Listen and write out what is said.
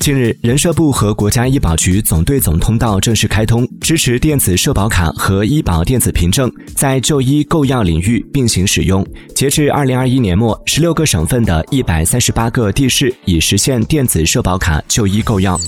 近日，人社部和国家医保局总对总通道正式开通，支持电子社保卡和医保电子凭证在就医购药领域并行使用。截至二零二一年末，十六个省份的一百三十八个地市已实现电子社保卡就医购药。